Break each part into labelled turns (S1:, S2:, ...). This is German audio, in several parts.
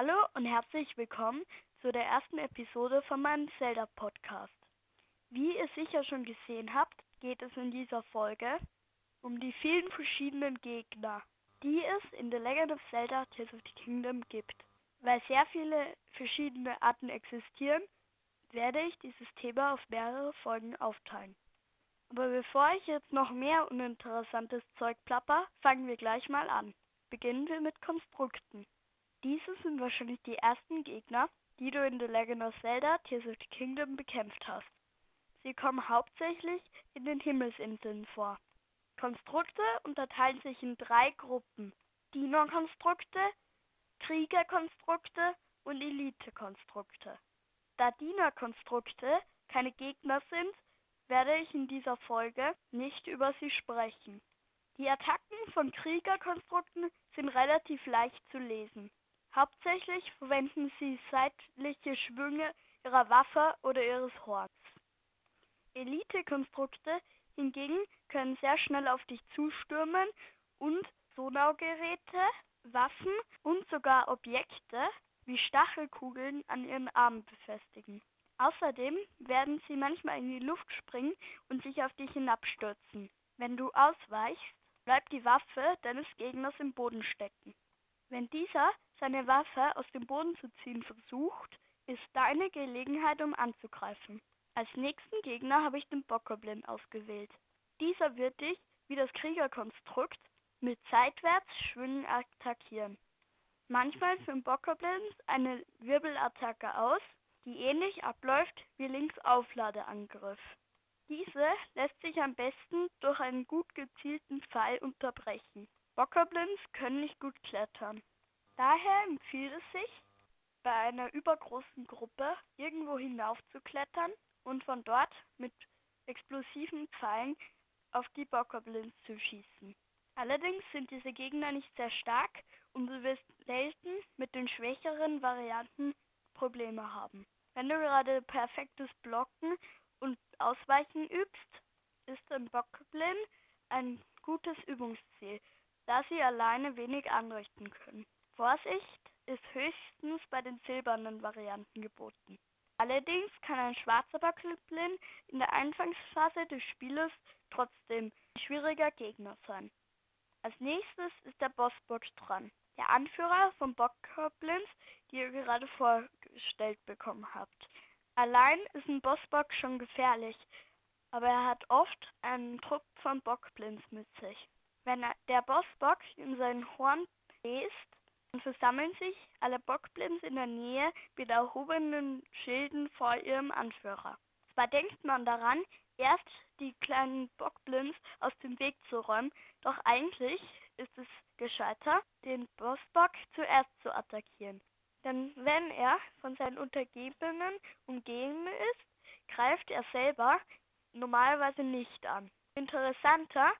S1: Hallo und herzlich willkommen zu der ersten Episode von meinem Zelda-Podcast. Wie ihr sicher schon gesehen habt, geht es in dieser Folge um die vielen verschiedenen Gegner, die es in The Legend of Zelda Tears of the Kingdom gibt. Weil sehr viele verschiedene Arten existieren, werde ich dieses Thema auf mehrere Folgen aufteilen. Aber bevor ich jetzt noch mehr uninteressantes Zeug plapper, fangen wir gleich mal an. Beginnen wir mit Konstrukten. Diese sind wahrscheinlich die ersten Gegner, die du in The Legend of Zelda Tears of the Kingdom bekämpft hast. Sie kommen hauptsächlich in den Himmelsinseln vor. Konstrukte unterteilen sich in drei Gruppen. Dienerkonstrukte, Kriegerkonstrukte und Elitekonstrukte. Da Dienerkonstrukte keine Gegner sind, werde ich in dieser Folge nicht über sie sprechen. Die Attacken von Kriegerkonstrukten sind relativ leicht zu lesen. Hauptsächlich verwenden sie seitliche Schwünge ihrer Waffe oder ihres Horns. Elite-Konstrukte hingegen können sehr schnell auf dich zustürmen und Sonargeräte, Waffen und sogar Objekte wie Stachelkugeln an ihren Armen befestigen. Außerdem werden sie manchmal in die Luft springen und sich auf dich hinabstürzen. Wenn du ausweichst, bleibt die Waffe deines Gegners im Boden stecken. Wenn dieser seine Waffe aus dem Boden zu ziehen versucht, ist deine Gelegenheit, um anzugreifen. Als nächsten Gegner habe ich den Bokoblin ausgewählt. Dieser wird dich, wie das Kriegerkonstrukt, mit Seitwärtsschwüngen attackieren. Manchmal führen Bokoblins eine Wirbelattacke aus, die ähnlich abläuft wie Links Aufladeangriff. Diese lässt sich am besten durch einen gut gezielten Pfeil unterbrechen. Bokoblins können nicht gut klettern. Daher empfiehlt es sich, bei einer übergroßen Gruppe irgendwo hinauf zu klettern und von dort mit explosiven Pfeilen auf die Bokoblins zu schießen. Allerdings sind diese Gegner nicht sehr stark und du wirst selten mit den schwächeren Varianten Probleme haben. Wenn du gerade perfektes Blocken und Ausweichen übst, ist ein Bokoblin ein gutes Übungsziel, da sie alleine wenig anrichten können. Vorsicht ist höchstens bei den silbernen Varianten geboten. Allerdings kann ein schwarzer Bokoblin in der Anfangsphase des Spieles trotzdem ein schwieriger Gegner sein. Als nächstes ist der Bossbock dran, der Anführer von Bokoblins, die ihr gerade vorgestellt bekommen habt. Allein ist ein Bossbock schon gefährlich, aber er hat oft einen Trupp von Bockblins mit sich. Wenn der Bossbock in seinen Horn bläst, versammeln sich alle Bockblins in der Nähe mit erhobenen Schilden vor ihrem Anführer. Zwar denkt man daran, erst die kleinen Bockblins aus dem Weg zu räumen, doch eigentlich ist es gescheiter, den Bossbock zuerst zu attackieren. Denn wenn er von seinen Untergebenen umgeben ist, greift er selber normalerweise nicht an. Interessanter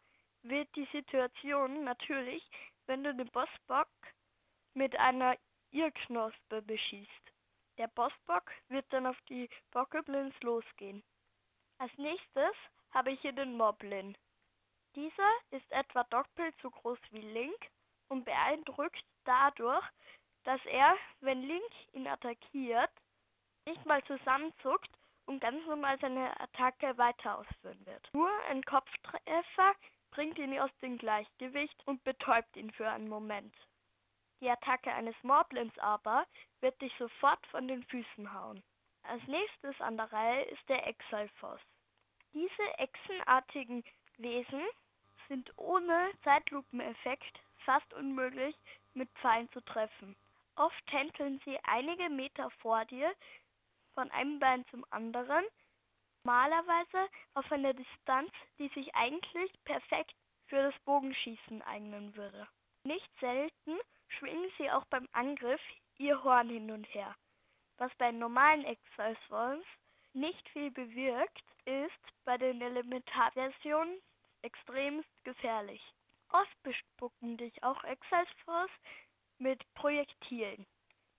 S1: wird die Situation natürlich, wenn du den Bossbock mit einer Irrknospe beschießt. Der Bossbock wird dann auf die Bokoblins losgehen. Als nächstes habe ich hier den Moblin. Dieser ist etwa doppelt so groß wie Link und beeindruckt dadurch, dass er, wenn Link ihn attackiert, nicht mal zusammenzuckt und ganz normal seine Attacke weiter ausführen wird. Nur ein Kopftreffer bringt ihn aus dem Gleichgewicht und betäubt ihn für einen Moment. Die Attacke eines Moblins aber wird dich sofort von den Füßen hauen. Als nächstes an der Reihe ist der Exalfoss. Diese echsenartigen Wesen sind ohne Zeitlupeneffekt fast unmöglich mit Pfeilen zu treffen. Oft tänzeln sie einige Meter vor dir von einem Bein zum anderen, normalerweise auf einer Distanz, die sich eigentlich perfekt für das Bogenschießen eignen würde. Nicht selten schwingen sie auch beim Angriff ihr Horn hin und her. Was bei normalen Exilswolves nicht viel bewirkt, ist bei den Elementarversionen extremst gefährlich. Oft bespucken dich auch Exilswolves mit Projektilen.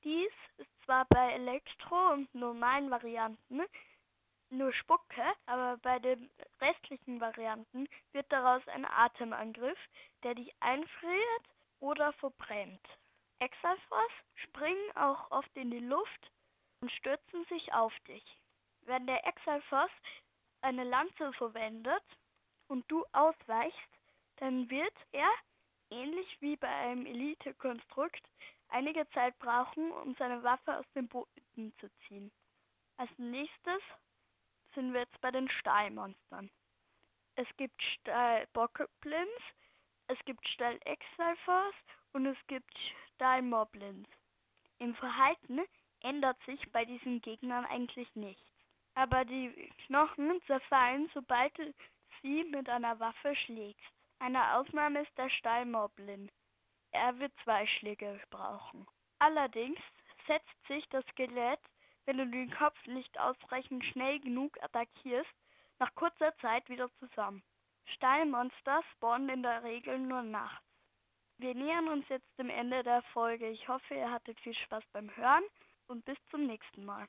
S1: Dies ist zwar bei Elektro- und normalen Varianten nur Spucke, aber bei den restlichen Varianten wird daraus ein Atemangriff, der dich einfriert oder verbrennt. Exalfos springen auch oft in die Luft und stürzen sich auf dich. Wenn der Exalfos eine Lanze verwendet und du ausweichst, dann wird er, ähnlich wie bei einem Elite-Konstrukt, einige Zeit brauchen, um seine Waffe aus dem Boden zu ziehen. Als nächstes sind wir jetzt bei den Stahlmonstern. Es gibt Stahl-Bokoblins, es gibt Stahl-Exalfos und es gibt Stahl-Moblins. Im Verhalten ändert sich bei diesen Gegnern eigentlich nichts. Aber die Knochen zerfallen, sobald du sie mit einer Waffe schlägst. Eine Ausnahme ist der Stahlmoblin. Er wird zwei Schläge brauchen. Allerdings setzt sich das Skelett, wenn du den Kopf nicht ausreichend schnell genug attackierst, nach kurzer Zeit wieder zusammen. Stahlmonster spawnen in der Regel nur nachts. Wir nähern uns jetzt dem Ende der Folge. Ich hoffe, ihr hattet viel Spaß beim Hören und bis zum nächsten Mal.